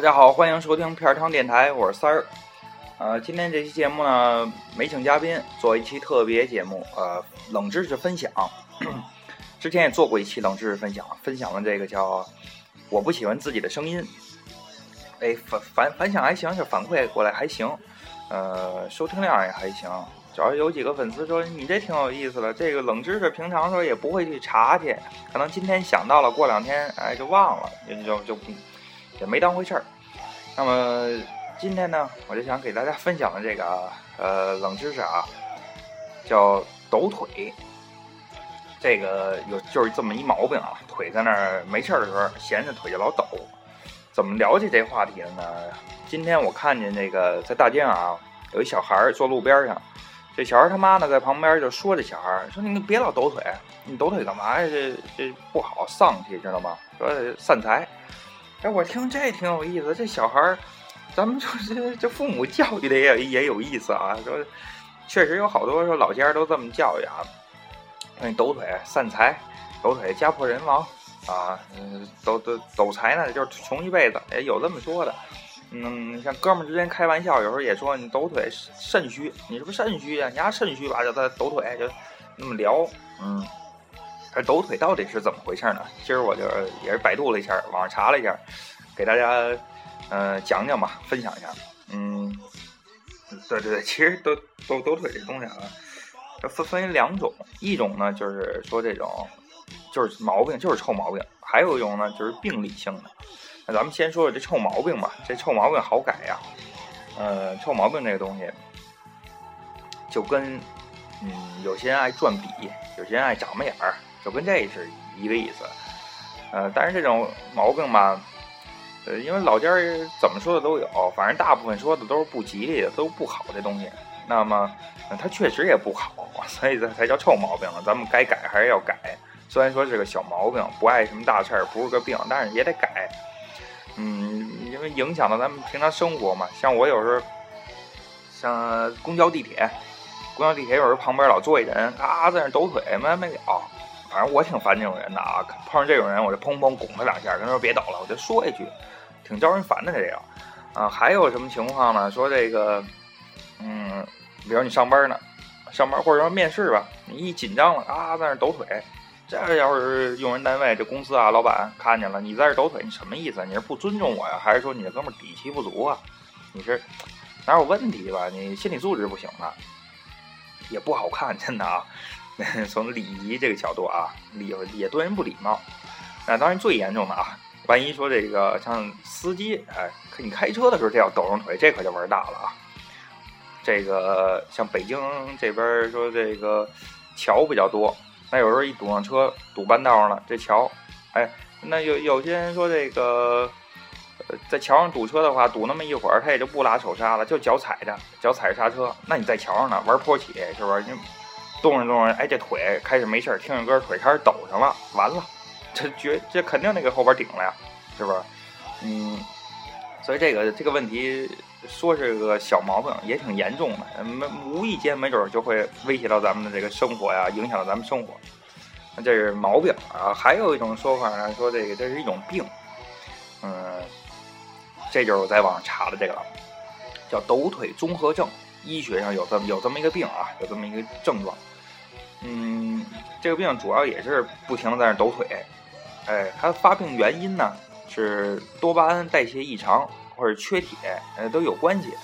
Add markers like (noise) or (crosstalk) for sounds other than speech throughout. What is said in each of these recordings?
大家好，欢迎收听片儿汤电台，我是三儿。呃，今天这期节目呢没请嘉宾，做一期特别节目，呃，冷知识分享。(clears throat) 之前也做过一期冷知识分享，分享了这个叫“我不喜欢自己的声音”。哎，反反反响还行，就反馈过来还行，呃，收听量也还行。主要有几个粉丝说你这挺有意思的，这个冷知识平常说也不会去查去，可能今天想到了，过两天哎就忘了，就就也没当回事儿。那么今天呢，我就想给大家分享的这个呃冷知识啊，叫抖腿。这个有就是这么一毛病啊，腿在那儿没事儿的时候闲着腿就老抖。怎么了解这话题的呢？今天我看见那个在大街上啊，有一小孩儿坐路边上，这小孩他妈呢在旁边就说这小孩说你别老抖腿，你抖腿干嘛呀？这这不好丧气，知道吗？说散财。哎，我听这挺有意思。这小孩儿，咱们就是这父母教育的也也有意思啊。说确实有好多说老家都这么教育啊，你抖腿散财，抖腿家破人亡。啊，嗯，抖抖抖财呢，就是穷一辈子，也有这么说的。嗯，像哥们之间开玩笑，有时候也说你抖腿肾虚，你是不是肾虚啊？你家肾虚吧，就他抖腿，就那么聊。嗯，这抖腿到底是怎么回事呢？今儿我就也是百度了一下，网上查了一下，给大家呃讲讲吧，分享一下。嗯，对对对，其实抖抖抖腿这东西啊，它分分为两种，一种呢就是说这种。就是毛病，就是臭毛病。还有一种呢，就是病理性的。那咱们先说说这臭毛病吧。这臭毛病好改呀。呃，臭毛病这个东西，就跟嗯，有些人爱转笔，有些人爱长眉眼儿，就跟这是一个意思。呃，但是这种毛病吧，呃，因为老家怎么说的都有，反正大部分说的都是不吉利的，都不好这东西。那么它确实也不好，(laughs) 所以这才叫臭毛病了。咱们该改还是要改。虽然说是个小毛病，不碍什么大事儿，不是个病，但是也得改。嗯，因为影响到咱们平常生活嘛。像我有时候，像公交、地铁，公交、地铁有时候旁边老坐一人，啊，在那抖腿没完没了。反正我挺烦这种人的啊，碰上这种人我就砰砰拱他两下，跟他说别抖了，我就说一句，挺招人烦的这个。啊，还有什么情况呢？说这个，嗯，比如你上班呢，上班或者说面试吧，你一紧张了啊，在那抖腿。这要是用人单位，这公司啊，老板看见了，你在这抖腿，你什么意思？你是不尊重我呀，还是说你这哥们底气不足啊？你是哪有问题吧？你心理素质不行啊，也不好看，真的啊。(laughs) 从礼仪这个角度啊，礼也对人不礼貌。那当然最严重的啊，万一说这个像司机，哎，你开车的时候这要抖上腿，这可就玩大了啊。这个像北京这边说这个桥比较多。那有时候一堵上车，堵半道上了，这桥，哎，那有有些人说这个，呃，在桥上堵车的话，堵那么一会儿，他也就不拉手刹了，就脚踩着，脚踩着刹车。那你在桥上呢，玩坡起，是不是？动着动着，哎，这腿开始没事儿，听着歌，腿开始抖上了，完了，这绝这肯定得给后边顶了呀，是不是？嗯，所以这个这个问题。说是个小毛病，也挺严重的，没无意间没准就会威胁到咱们的这个生活呀，影响到咱们生活。那这是毛病啊。还有一种说法呢，说这个这是一种病，嗯，这就是我在网上查的这个了，叫抖腿综合症。医学上有这么有这么一个病啊，有这么一个症状。嗯，这个病主要也是不停的在那抖腿。哎，它发病原因呢是多巴胺代谢异常。或者缺铁，呃，都有关系。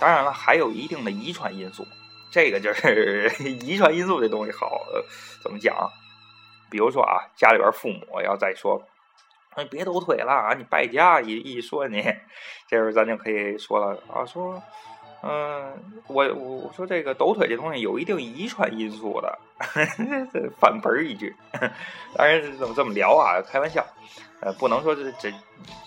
当然了，还有一定的遗传因素。这个就是 (laughs) 遗传因素这东西好怎么讲？比如说啊，家里边父母要再说，你别抖腿了啊，你败家一一说你，这时候咱就可以说了啊，说，嗯，我我我说这个抖腿这东西有一定遗传因素的，(laughs) 反盆一句。(laughs) 当然怎么这么聊啊，开玩笑。呃，不能说这这，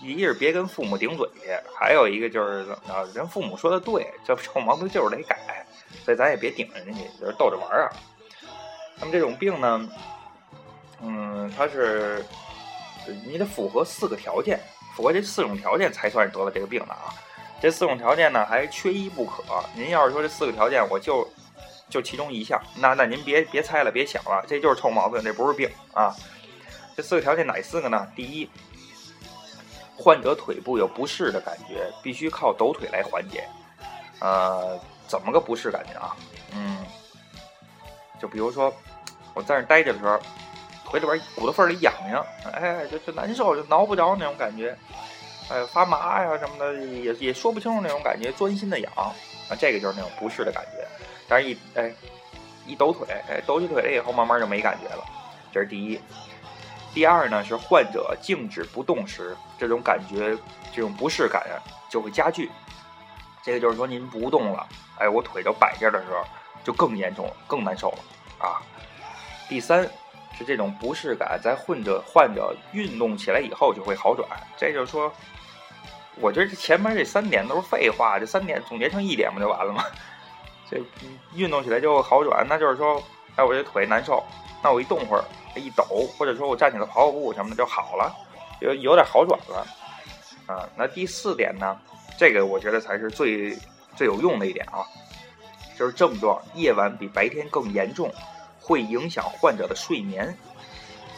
一是别跟父母顶嘴去，还有一个就是怎么着，人父母说的对，这臭毛病就是得改，所以咱也别顶人家，就是逗着玩啊。那么这种病呢，嗯，它是你得符合四个条件，符合这四种条件才算是得了这个病的啊。这四种条件呢，还缺一不可。您要是说这四个条件我就就其中一项，那那您别别猜了，别想了，这就是臭毛病，这不是病啊。这四个条件哪四个呢？第一，患者腿部有不适的感觉，必须靠抖腿来缓解。呃，怎么个不适感觉啊？嗯，就比如说我在那待着的时候，腿里边骨头缝里痒痒，哎，就就难受，就挠不着那种感觉，哎，发麻呀什么的，也也说不清楚那种感觉，钻心的痒啊，这个就是那种不适的感觉。但是一哎一抖腿，哎抖起腿来以后，慢慢就没感觉了。这是第一。第二呢，是患者静止不动时，这种感觉，这种不适感就会加剧。这个就是说，您不动了，哎，我腿就摆这儿的时候，就更严重了，更难受了啊。第三是这种不适感在患者患者运动起来以后就会好转。这就是说，我觉得这前面这三点都是废话，这三点总结成一点不就完了吗？(laughs) 这运动起来就好转，那就是说，哎，我这腿难受，那我一动会儿。一抖，或者说我站起来跑跑步什么的就好了，有有点好转了，啊，那第四点呢，这个我觉得才是最最有用的一点啊，就是症状夜晚比白天更严重，会影响患者的睡眠，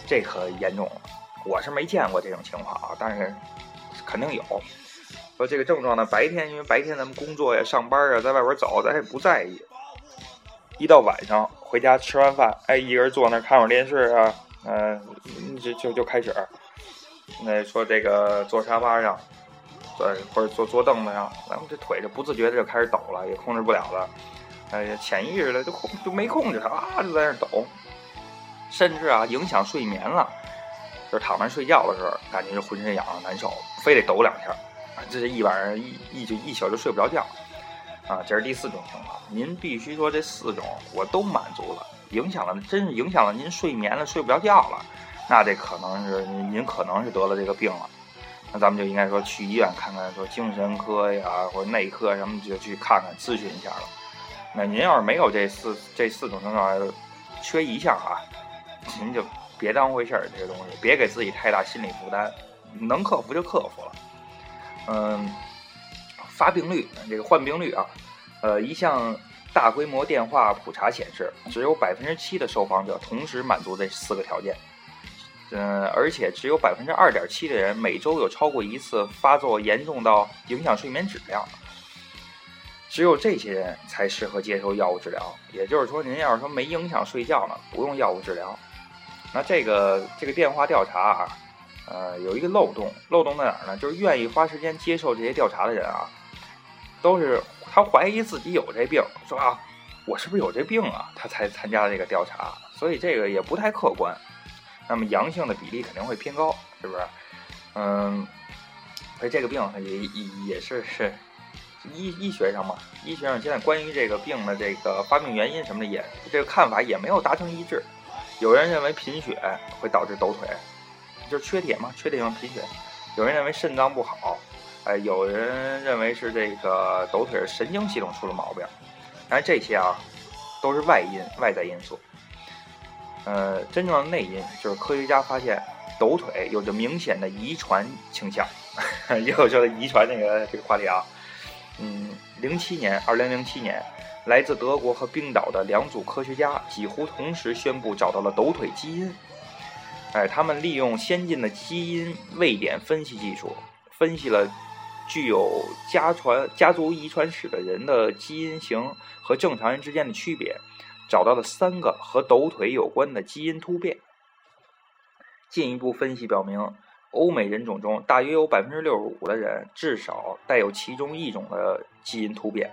这可严重了，我是没见过这种情况啊，但是肯定有。说这个症状呢，白天因为白天咱们工作呀、上班啊，在外边走，咱也不在意。一到晚上回家吃完饭，哎，一个人坐那看会儿电视啊，嗯，就就就开始，那说这个坐沙发上，坐或者坐坐凳子上，咱们这腿就不自觉的就开始抖了，也控制不了了，哎呀，潜意识的就控就没控制它啊，就在那抖，甚至啊影响睡眠了，就躺那睡觉的时候，感觉就浑身痒痒难受，非得抖两下，啊这是一晚上一一就一宿就睡不着觉。啊，这是第四种情况，您必须说这四种我都满足了，影响了，真是影响了您睡眠了，睡不着觉了，那这可能是您您可能是得了这个病了，那咱们就应该说去医院看看，说精神科呀或者内科什么就去看看咨询一下了。那您要是没有这四这四种症状，缺一项啊，您就别当回事儿，这个东西别给自己太大心理负担，能克服就克服了，嗯。发病率，这个患病率啊，呃，一项大规模电话普查显示，只有百分之七的受访者同时满足这四个条件，嗯，而且只有百分之二点七的人每周有超过一次发作严重到影响睡眠质量，只有这些人才适合接受药物治疗。也就是说，您要是说没影响睡觉呢，不用药物治疗。那这个这个电话调查啊，呃，有一个漏洞，漏洞在哪儿呢？就是愿意花时间接受这些调查的人啊。都是他怀疑自己有这病，说啊，我是不是有这病啊？他才参加这个调查，所以这个也不太客观。那么阳性的比例肯定会偏高，是不是？嗯，所以这个病也也也是是医医学上嘛，医学上现在关于这个病的这个发病原因什么的，也这个看法也没有达成一致。有人认为贫血会导致抖腿，就是缺铁嘛，缺铁性贫血。有人认为肾脏不好。哎，有人认为是这个抖腿神经系统出了毛病，但是这些啊都是外因、外在因素。呃，真正的内因就是科学家发现抖腿有着明显的遗传倾向，(laughs) 也有说遗传这个这个话题啊。嗯，零七年，二零零七年，来自德国和冰岛的两组科学家几乎同时宣布找到了抖腿基因。哎，他们利用先进的基因位点分析技术分析了。具有家传家族遗传史的人的基因型和正常人之间的区别，找到了三个和抖腿有关的基因突变。进一步分析表明，欧美人种中大约有百分之六十五的人至少带有其中一种的基因突变。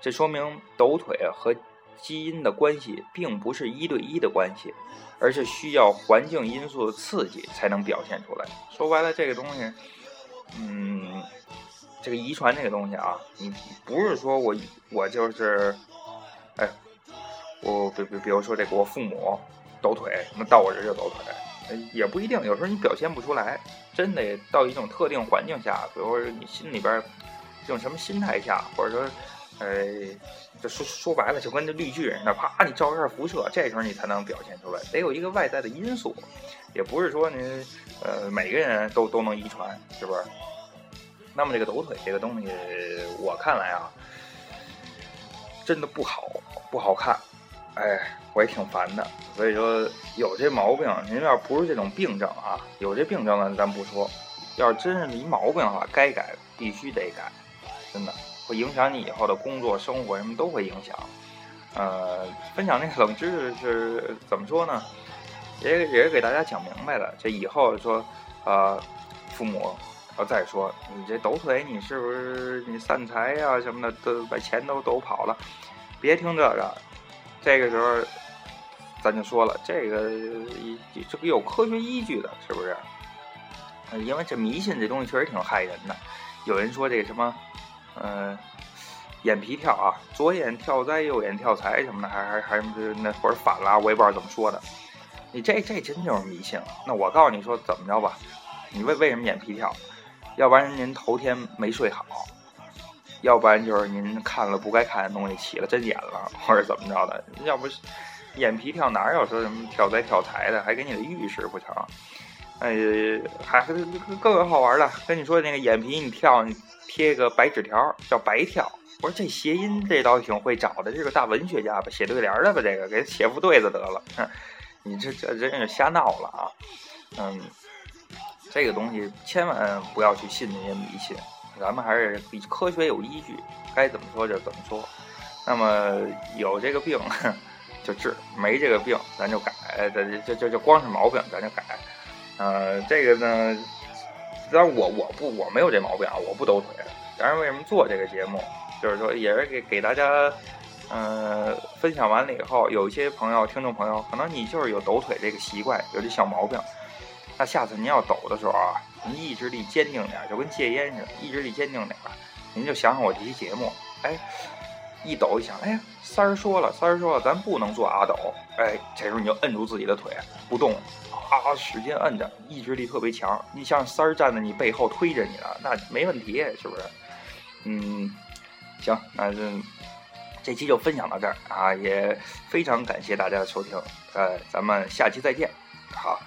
这说明抖腿和基因的关系并不是一对一的关系，而是需要环境因素的刺激才能表现出来。说白了，这个东西，嗯。这个遗传这个东西啊，你不是说我我就是，哎，我比比比如说这个我父母抖腿，那到我这就抖腿，也不一定。有时候你表现不出来，真得到一种特定环境下，比如说你心里边这种什么心态下，或者说，呃，就说说白了，就跟这绿巨人似的，啪，你照一下辐射，这时候你才能表现出来。得有一个外在的因素，也不是说你呃每个人都都能遗传，是不是？那么这个抖腿这个东西，我看来啊，真的不好，不好看。哎，我也挺烦的。所以说，有这毛病，您要不是这种病症啊，有这病症呢，咱不说。要是真是你毛病的话，该改必须得改，真的会影响你以后的工作、生活什么都会影响。呃，分享那个冷知识是怎么说呢？也也给大家讲明白了。这以后说，呃，父母要再说你这抖腿，你是不是你散财呀什么的，都把钱都抖跑了？别听这个。这个时候，咱就说了，这个这个有科学依据的，是不是？因为这迷信这东西确实挺害人的。有人说这什么，嗯，眼皮跳啊，左眼跳灾，右眼跳财什么的，还还还是那或者反了，我也不知道怎么说的。你这这真就是迷信了。那我告诉你说怎么着吧，你为为什么眼皮跳？要不然您头天没睡好，要不然就是您看了不该看的东西起了针眼了，或者怎么着的。(laughs) 要不眼皮跳哪有说什么跳灾跳财的，还给你的预示不成？哎，还更更好玩的。跟你说那个眼皮，你跳，你贴个白纸条，叫白跳。我说这谐音这倒挺会找的，这个大文学家吧，写对联的吧，这个给写副对子得了。哼 (laughs) 你这这真是瞎闹了啊！嗯，这个东西千万不要去信那些迷信，咱们还是比科学有依据，该怎么说就怎么说。那么有这个病就治，没这个病咱就改，这这这就光是毛病咱就改。呃，这个呢，当然我我不我没有这毛病啊，我不抖腿。但是，为什么做这个节目，就是说也是给给大家，呃，分享完了以后，有一些朋友、听众朋友，可能你就是有抖腿这个习惯，有这小毛病。那下次您要抖的时候啊，您意志力坚定点，就跟戒烟似的，意志力坚定点，您就想想我这期节目，哎，一抖一想，哎，三儿说了，三儿说了，咱不能做阿斗，哎，这时候你就摁住自己的腿，不动。啊，使劲摁着，意志力特别强。你像三儿站在你背后推着你了，那没问题，是不是？嗯，行，那这这期就分享到这儿啊，也非常感谢大家的收听，呃，咱们下期再见，好。